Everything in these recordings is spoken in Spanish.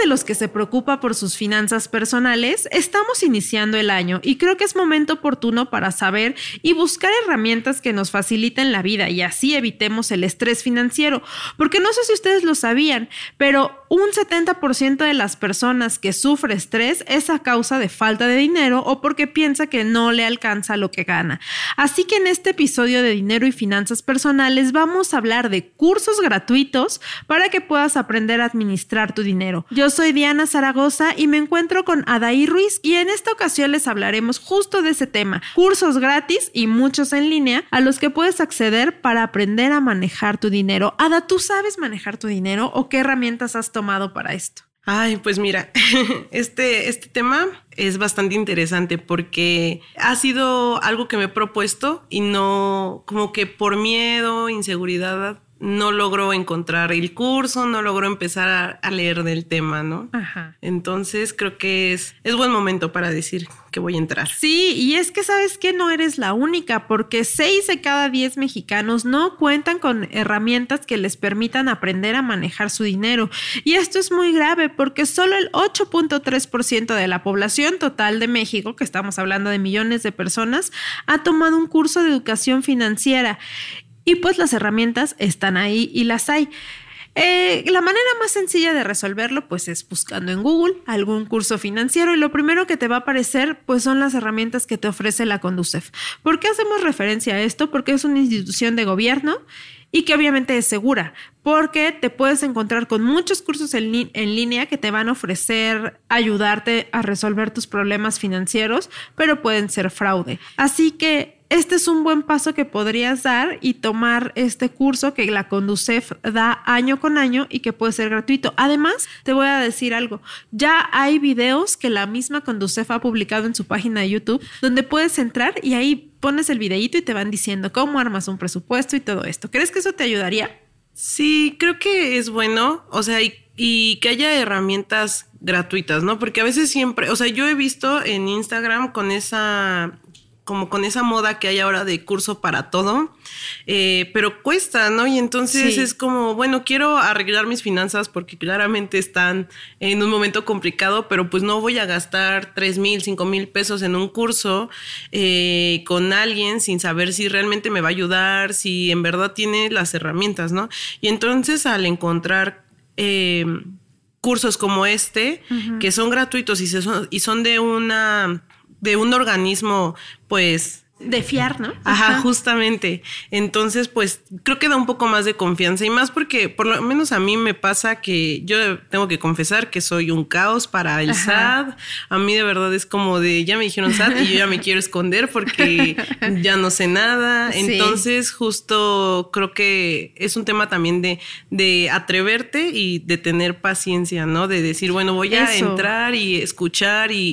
de los que se preocupa por sus finanzas personales, estamos iniciando el año y creo que es momento oportuno para saber y buscar herramientas que nos faciliten la vida y así evitemos el estrés financiero. Porque no sé si ustedes lo sabían, pero un 70% de las personas que sufre estrés es a causa de falta de dinero o porque piensa que no le alcanza lo que gana. Así que en este episodio de Dinero y Finanzas Personales vamos a hablar de cursos gratuitos para que puedas aprender a administrar tu dinero yo soy Diana Zaragoza y me encuentro con Adaí Ruiz y en esta ocasión les hablaremos justo de ese tema, cursos gratis y muchos en línea a los que puedes acceder para aprender a manejar tu dinero. Ada, ¿tú sabes manejar tu dinero o qué herramientas has tomado para esto? Ay, pues mira, este, este tema es bastante interesante porque ha sido algo que me he propuesto y no como que por miedo, inseguridad, no logró encontrar el curso, no logró empezar a, leer del tema, ¿no? Ajá. Entonces creo que es, es buen momento para decir que voy a entrar. Sí, y es que sabes que no eres la única, porque seis de cada diez mexicanos no cuentan con herramientas que les permitan aprender a manejar su dinero. Y esto es muy grave porque solo el 8.3% de la población total de México, que estamos hablando de millones de personas, ha tomado un curso de educación financiera. Y pues las herramientas están ahí y las hay. Eh, la manera más sencilla de resolverlo pues es buscando en Google algún curso financiero y lo primero que te va a aparecer pues son las herramientas que te ofrece la Conducef. ¿Por qué hacemos referencia a esto? Porque es una institución de gobierno y que obviamente es segura, porque te puedes encontrar con muchos cursos en, en, línea que te van a ofrecer ayudarte a resolver tus problemas financieros, pero pueden ser fraude. Así que este es un buen paso que podrías dar y tomar este curso que la Conducef da año con año y que puede ser gratuito. Además, te voy a decir algo, ya hay videos que la misma Conducef ha publicado en su página de YouTube donde puedes entrar y ahí pones el videíto y te van diciendo cómo armas un presupuesto y todo esto. ¿Crees que eso te ayudaría? Sí, creo que es bueno, o sea, y, y que haya herramientas gratuitas, ¿no? Porque a veces siempre, o sea, yo he visto en Instagram con esa como con esa moda que hay ahora de curso para todo, eh, pero cuesta, ¿no? Y entonces es como, bueno, quiero arreglar mis finanzas porque claramente están en un momento complicado, pero pues no voy a gastar 3 mil, 5 mil pesos en un curso eh, con alguien sin saber si realmente me va a ayudar, si en verdad tiene las herramientas, ¿no? Y entonces al encontrar... Eh, cursos como este, que son gratuitos y, son, y son de una de un organismo, pues de fiar, ¿no? Ajá, justamente. Entonces, pues creo que da un poco más de confianza y más porque por lo menos a mí me pasa que yo tengo que confesar que soy un caos para el SAT. A mí de verdad es como de ya me dijeron SAT y yo ya me quiero esconder porque ya no sé nada. Entonces, justo creo que es un tema también de, de atreverte y de tener paciencia, ¿no? De decir, bueno, voy a entrar y escuchar y,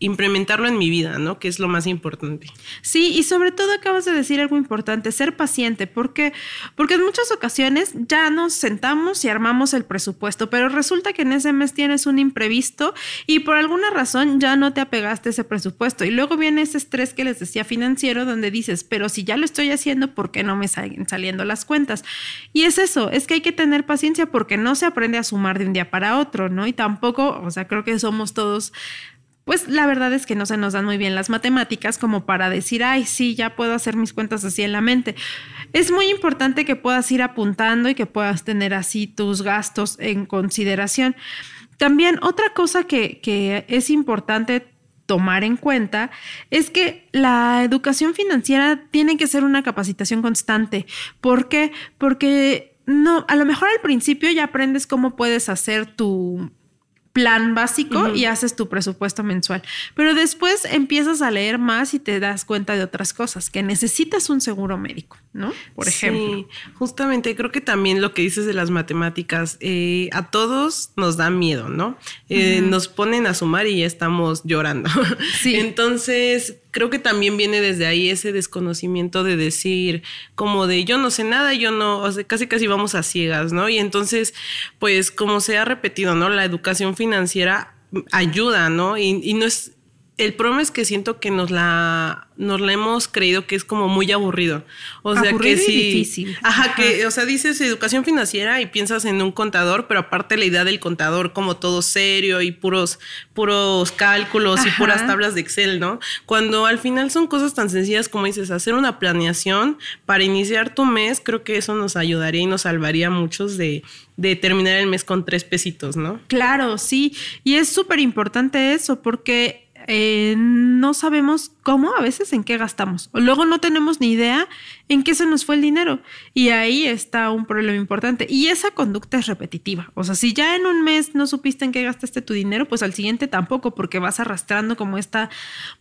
implementarlo en mi vida, ¿no? Que es lo más importante. Sí, y sobre todo acabas de decir algo importante, ser paciente, porque porque en muchas ocasiones ya nos sentamos y armamos el presupuesto, pero resulta que en ese mes tienes un imprevisto y por alguna razón ya no te apegaste a ese presupuesto y luego viene ese estrés que les decía financiero donde dices, pero si ya lo estoy haciendo, ¿por qué no me salen saliendo las cuentas? Y es eso, es que hay que tener paciencia porque no se aprende a sumar de un día para otro, ¿no? Y tampoco, o sea, creo que somos todos pues la verdad es que no se nos dan muy bien las matemáticas como para decir, ay, sí, ya puedo hacer mis cuentas así en la mente. Es muy importante que puedas ir apuntando y que puedas tener así tus gastos en consideración. También otra cosa que, que es importante tomar en cuenta es que la educación financiera tiene que ser una capacitación constante. ¿Por qué? Porque no, a lo mejor al principio ya aprendes cómo puedes hacer tu plan básico y haces tu presupuesto mensual. Pero después empiezas a leer más y te das cuenta de otras cosas, que necesitas un seguro médico, ¿no? Por ejemplo. Sí, justamente creo que también lo que dices de las matemáticas, eh, a todos nos da miedo, ¿no? Eh, nos ponen a sumar y ya estamos llorando. Sí. Entonces, creo que también viene desde ahí ese desconocimiento de decir como de yo no sé nada, yo no, o sea, casi casi vamos a ciegas, ¿no? Y entonces, pues como se ha repetido, ¿no? La educación financiera ayuda, ¿no? Y, y no es, el problema es que siento que nos la, nos la hemos creído que es como muy aburrido. O sea Aburrido que sí. difícil. Ajá, que, o sea, dices educación financiera y piensas en un contador, pero aparte la idea del contador como todo serio y puros, puros cálculos y puras tablas de Excel, ¿no? Cuando al final son cosas tan sencillas como dices, hacer una planeación para iniciar tu mes, creo que eso nos ayudaría y nos salvaría a muchos de, de terminar el mes con tres pesitos, ¿no? Claro, sí. Y es súper importante eso porque eh, no sabemos cómo, a veces en qué gastamos. O luego no tenemos ni idea en qué se nos fue el dinero. Y ahí está un problema importante. Y esa conducta es repetitiva. O sea, si ya en un mes no supiste en qué gastaste tu dinero, pues al siguiente tampoco, porque vas arrastrando como esta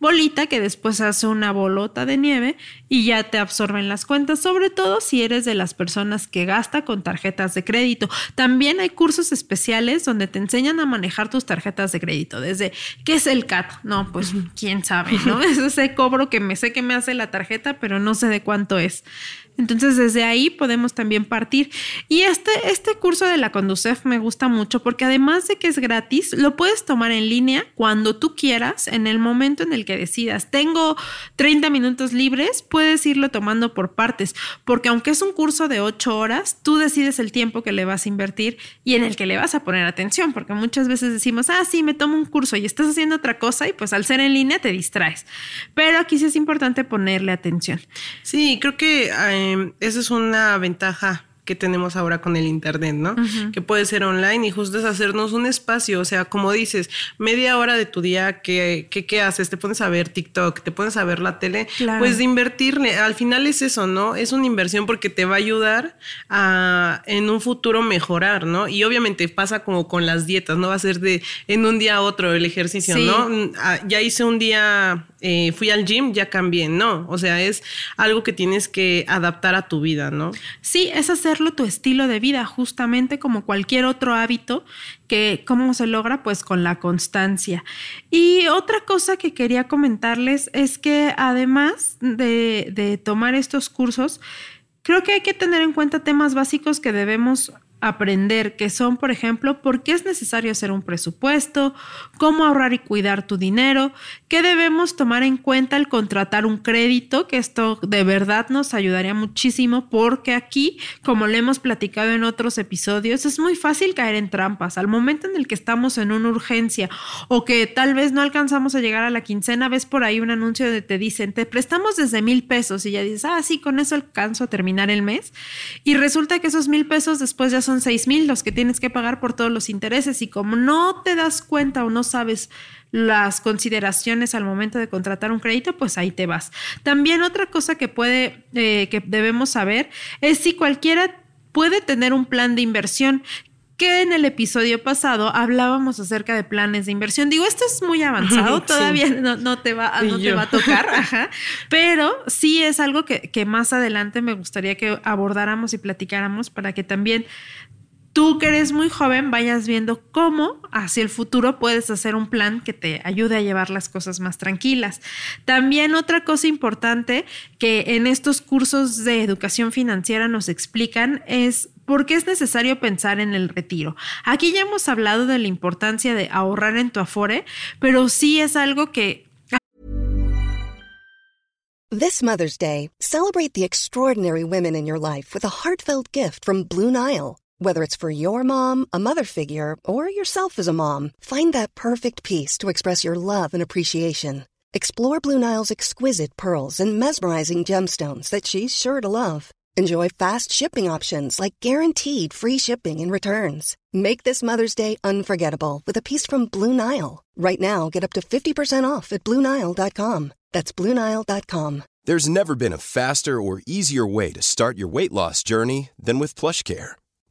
bolita que después hace una bolota de nieve y ya te absorben las cuentas, sobre todo si eres de las personas que gasta con tarjetas de crédito. También hay cursos especiales donde te enseñan a manejar tus tarjetas de crédito, desde qué es el CAT, no, pues quién sabe, ¿no? Es ese cobro que me sé que me hace la tarjeta, pero no sé de cuánto es. Entonces, desde ahí podemos también partir. Y este, este curso de la Conducef me gusta mucho porque además de que es gratis, lo puedes tomar en línea cuando tú quieras, en el momento en el que decidas. Tengo 30 minutos libres, puedes irlo tomando por partes, porque aunque es un curso de 8 horas, tú decides el tiempo que le vas a invertir y en el que le vas a poner atención, porque muchas veces decimos, ah, sí, me tomo un curso y estás haciendo otra cosa y pues al ser en línea te distraes. Pero aquí sí es importante ponerle atención. Sí, creo que eh, esa es una ventaja que tenemos ahora con el internet, ¿no? Que puede ser online y justo es hacernos un espacio, o sea, como dices, media hora de tu día, ¿qué, qué, qué haces? Te pones a ver TikTok, te pones a ver la tele, Claro. pues de invertirle, al final es eso, ¿no? Es una inversión porque te va a ayudar a en un futuro mejorar, ¿no? Y obviamente pasa como con las dietas, no va a ser de en un día a otro el ejercicio, Sí. ¿no? Ah, ya hice un día, eh, fui al gym, ya cambié, no, o sea, es algo que tienes que adaptar a tu vida, ¿no? Sí, es tu estilo de vida, justamente como cualquier otro hábito que cómo se logra pues con la constancia. Y otra cosa que quería comentarles es que además de, de tomar estos cursos, creo que hay que tener en cuenta temas básicos que debemos aprender, que son, por ejemplo, por qué es necesario hacer un presupuesto, cómo ahorrar y cuidar tu dinero, qué debemos tomar en cuenta al contratar un crédito, que esto de verdad nos ayudaría muchísimo porque aquí, como le hemos platicado en otros episodios, es muy fácil caer en trampas. Al momento en el que estamos en una urgencia o que tal vez no alcanzamos a llegar a la quincena, ves por ahí un anuncio donde te dicen, te prestamos desde mil pesos y ya dices, ah, sí, con eso alcanzo a terminar el mes. Y resulta que esos mil pesos después ya son seis mil los que tienes que pagar por todos los intereses y como no te das cuenta o no sabes las consideraciones al momento de contratar un crédito, pues ahí te vas. También otra cosa que puede, eh, que debemos saber es si cualquiera puede tener un plan de inversión que en el episodio pasado hablábamos acerca de planes de inversión. Digo, esto es muy avanzado, Sí. todavía no, no te va, no te va a tocar, ajá, pero sí es algo que, que más adelante me gustaría que abordáramos y platicáramos para que también tú que eres muy joven vayas viendo cómo hacia el futuro puedes hacer un plan que te ayude a llevar las cosas más tranquilas. También otra cosa importante que en estos cursos de educación financiera nos explican es por qué es necesario pensar en el retiro. Aquí ya hemos hablado de la importancia de ahorrar en tu afore, pero sí es algo que This Mother's Day, celebrate the extraordinary women in your life with a heartfelt gift from Blue Nile. Whether it's for your mom, a mother figure, or yourself as a mom, find that perfect piece to express your love and appreciation. Explore Blue Nile's exquisite pearls and mesmerizing gemstones that she's sure to love. Enjoy fast shipping options like guaranteed free shipping and returns. Make this Mother's Day unforgettable with a piece from Blue Nile. Right now, get up to 50% off at BlueNile.com. That's BlueNile.com. There's never been a faster or easier way to start your weight loss journey than with PlushCare.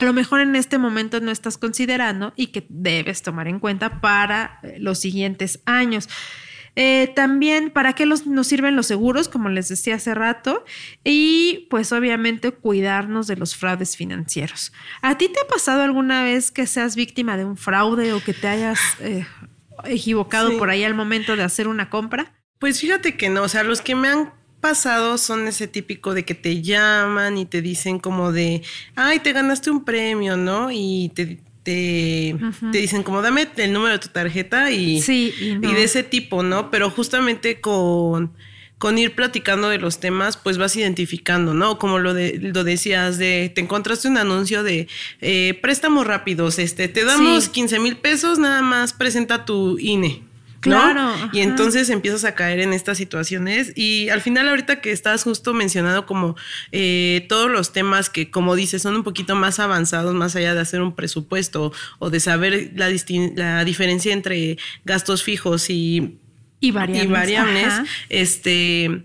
A lo mejor en este momento no estás considerando y que debes tomar en cuenta para eh, los siguientes años. Eh, también, ¿para qué los, nos sirven los seguros? Como les decía hace rato. Y pues obviamente cuidarnos de los fraudes financieros. ¿A ti te ha pasado alguna vez que seas víctima de un fraude o que te hayas eh, equivocado Sí. por ahí al momento de hacer una compra? Pues fíjate que no, o sea, los que me han pasado son ese típico de que te llaman y te dicen como de, ay, te ganaste un premio, ¿no? Y te, te, te dicen como, dame el número de tu tarjeta y, Sí, y no. y de ese tipo, ¿no? Pero justamente con, con ir platicando de los temas, pues vas identificando, ¿no? Como lo, de, lo decías, de te encontraste un anuncio de eh, préstamos rápidos, este, te damos Sí. 15 mil pesos, nada más presenta tu INE. ¿No? Claro, Y entonces empiezas a caer en estas situaciones y al final ahorita que estás justo mencionando como eh, todos los temas que como dices son un poquito más avanzados más allá de hacer un presupuesto o de saber la, la diferencia entre gastos fijos y Y variables. y variables, este,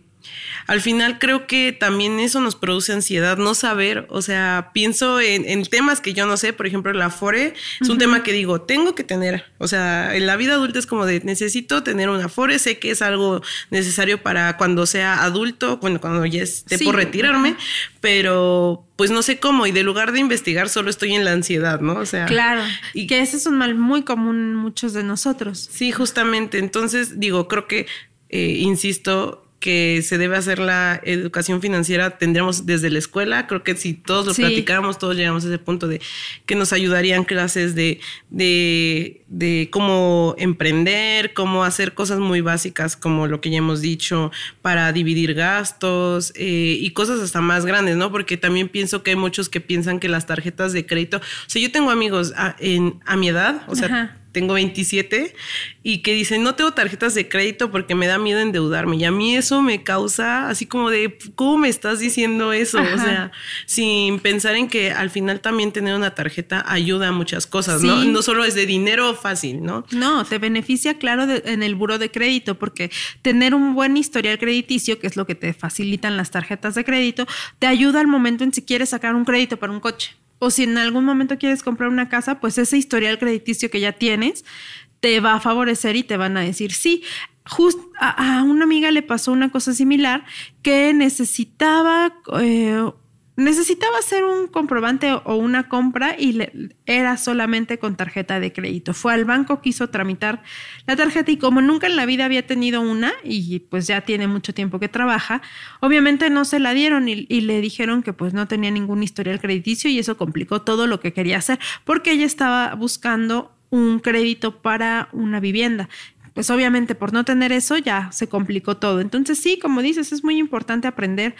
al final creo que también eso nos produce ansiedad, no saber, o sea, pienso en, en temas que yo no sé, por ejemplo, la FORE es un tema que digo, tengo que tener, o sea, en la vida adulta es como de, necesito tener una FORE, sé que es algo necesario para cuando sea adulto, bueno, cuando ya esté Sí, por retirarme, pero pues no sé cómo, y de lugar de investigar solo estoy en la ansiedad, ¿no? O sea, Claro. y Y que ese es un mal muy común en muchos de nosotros. Sí, justamente. Entonces, digo, creo que, eh, insisto, que se debe hacer la educación financiera, tendríamos desde la escuela, creo que si todos lo Sí. platicáramos, todos llegamos a ese punto de que nos ayudarían clases de, de, de cómo emprender, cómo hacer cosas muy básicas como lo que ya hemos dicho, para dividir gastos eh, y cosas hasta más grandes, ¿no? Porque también pienso que hay muchos que piensan que las tarjetas de crédito, o sea, yo tengo amigos a, en, a mi edad, o sea, Ajá. Tengo 27 y que dicen, no tengo tarjetas de crédito porque me da miedo endeudarme. Y a mí eso me causa así como de, ¿cómo me estás diciendo eso? O Ajá. sea, sin pensar en que al final también tener una tarjeta ayuda a muchas cosas, ¿no? Sí. No solo es de dinero fácil, ¿no? No, te beneficia, claro, de- en el buro de crédito, porque tener un buen historial crediticio, que es lo que te facilitan las tarjetas de crédito, te ayuda al momento en si quieres sacar un crédito para un coche. O si en algún momento quieres comprar una casa, pues ese historial crediticio que ya tienes te va a favorecer y te van a decir sí. A, una amiga le pasó una cosa similar que necesitaba eh, necesitaba hacer un comprobante o una compra y era solamente con tarjeta de crédito. Fue al banco, quiso tramitar la tarjeta y como nunca en la vida había tenido una y pues ya tiene mucho tiempo que trabaja, obviamente no se la dieron y, y le dijeron que pues no tenía ningún historial crediticio y eso complicó todo lo que quería hacer porque ella estaba buscando un crédito para una vivienda pues obviamente por no tener eso ya se complicó todo. Entonces sí, como dices, es muy importante aprender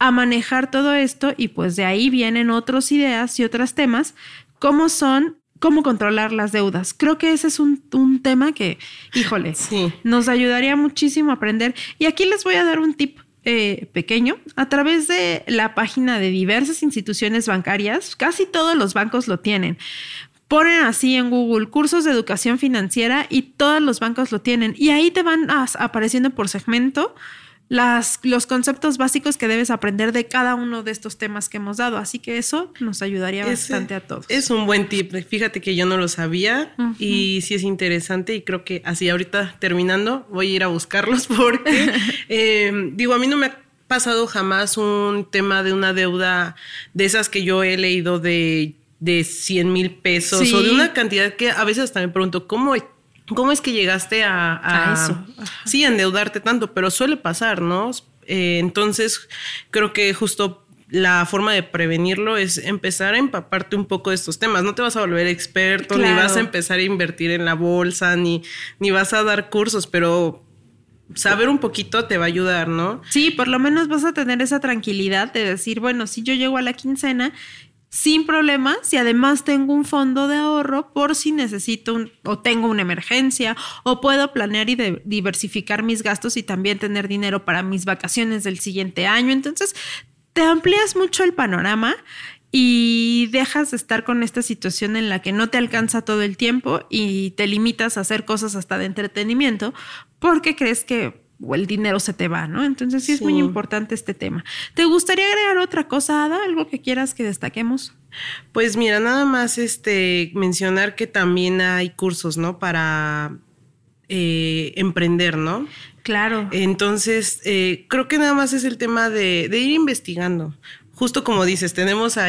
a manejar todo esto y pues de ahí vienen otras ideas y otros temas como son cómo controlar las deudas. Creo que ese es un, un tema que, híjole, Sí. nos ayudaría muchísimo a aprender. Y aquí les voy a dar un tip eh, pequeño. A través de la página de diversas instituciones bancarias, casi todos los bancos lo tienen. Ponen así en Google cursos de educación financiera y todos los bancos lo tienen. Y ahí te van apareciendo por segmento las, los conceptos básicos que debes aprender de cada uno de estos temas que hemos dado. Así que eso nos ayudaría Ese bastante a todos. Es un buen tip. Fíjate que yo no lo sabía y sí es interesante y creo que así ahorita terminando voy a ir a buscarlos porque eh, digo, a mí no me ha pasado jamás un tema de una deuda de esas que yo he leído de, de 100 mil pesos Sí. o de una cantidad que a veces me pregunto, ¿cómo, cómo es que llegaste a, a- A eso. Sí, endeudarte tanto, pero suele pasar, ¿no? Eh, entonces, creo que justo la forma de prevenirlo es empezar a empaparte un poco de estos temas. No te vas a volver experto, ni vas a empezar a invertir en la bolsa, ni, ni vas a dar cursos, pero saber un poquito te va a ayudar, ¿no? Sí, por lo menos vas a tener esa tranquilidad de decir, bueno, si yo llego a la quincena sin problemas y además tengo un fondo de ahorro por si necesito un, o tengo una emergencia o puedo planear y diversificar mis gastos y también tener dinero para mis vacaciones del siguiente año. Entonces, te amplías mucho el panorama y dejas de estar con esta situación en la que no te alcanza todo el tiempo y te limitas a hacer cosas hasta de entretenimiento porque crees que o el dinero se te va, ¿no? Entonces sí es muy importante este tema. ¿Te gustaría agregar otra cosa, Ada? ¿Algo que quieras que destaquemos? Pues mira, nada más este mencionar que también hay cursos, ¿no? Para eh, emprender, ¿no? Claro. Entonces, eh, creo que nada más es el tema de, de ir investigando. Justo como dices, tenemos a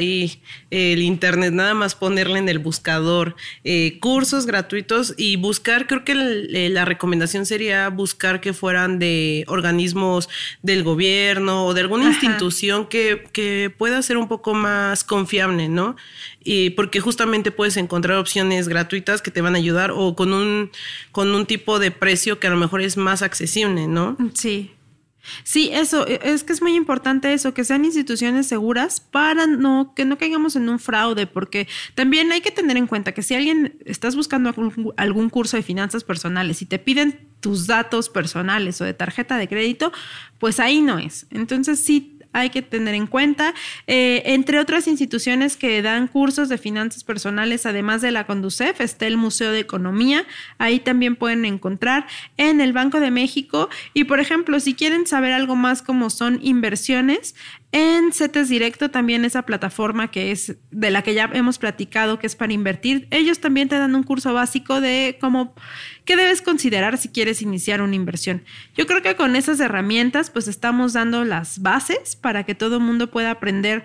Y el internet, nada más ponerle en el buscador eh, cursos gratuitos y buscar, creo que la recomendación sería buscar que fueran de organismos del gobierno o de alguna institución que, que, pueda ser un poco más confiable, ¿no? Y porque justamente puedes encontrar opciones gratuitas que te van a ayudar o con un, con un tipo de precio que a lo mejor es más accesible, ¿no? Sí. Sí, eso, e, es que es muy importante eso, que sean instituciones seguras para no, que no caigamos en un fraude, porque también hay que tener en cuenta que si alguien estás buscando algún, algún curso de finanzas personales y te piden tus datos personales o de tarjeta de crédito, pues ahí no es. Entonces sí hay que tener en cuenta. Eh, entre otras instituciones que dan cursos de finanzas personales, además de la Conducef, está el Museo de Economía. Ahí también pueden encontrar en el Banco de México. Y por ejemplo, si quieren saber algo más como son inversiones, en CETES Directo también esa plataforma que es de la que ya hemos platicado, que es para invertir, ellos también te dan un curso básico de cómo, qué debes considerar si quieres iniciar una inversión. Yo creo que con esas herramientas pues estamos dando las bases para que todo el mundo pueda aprender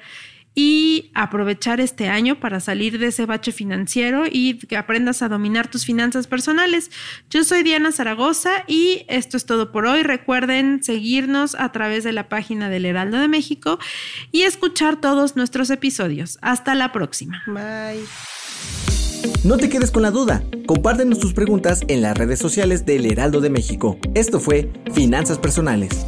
y aprovechar este año para salir de ese bache financiero y que aprendas a dominar tus finanzas personales. Yo soy Diana Zaragoza y esto es todo por hoy. Recuerden seguirnos a través de la página del Heraldo de México y escuchar todos nuestros episodios. Hasta la próxima. Bye. No te quedes con la duda. Compártenos tus preguntas en las redes sociales del Heraldo de México. Esto fue Finanzas Personales.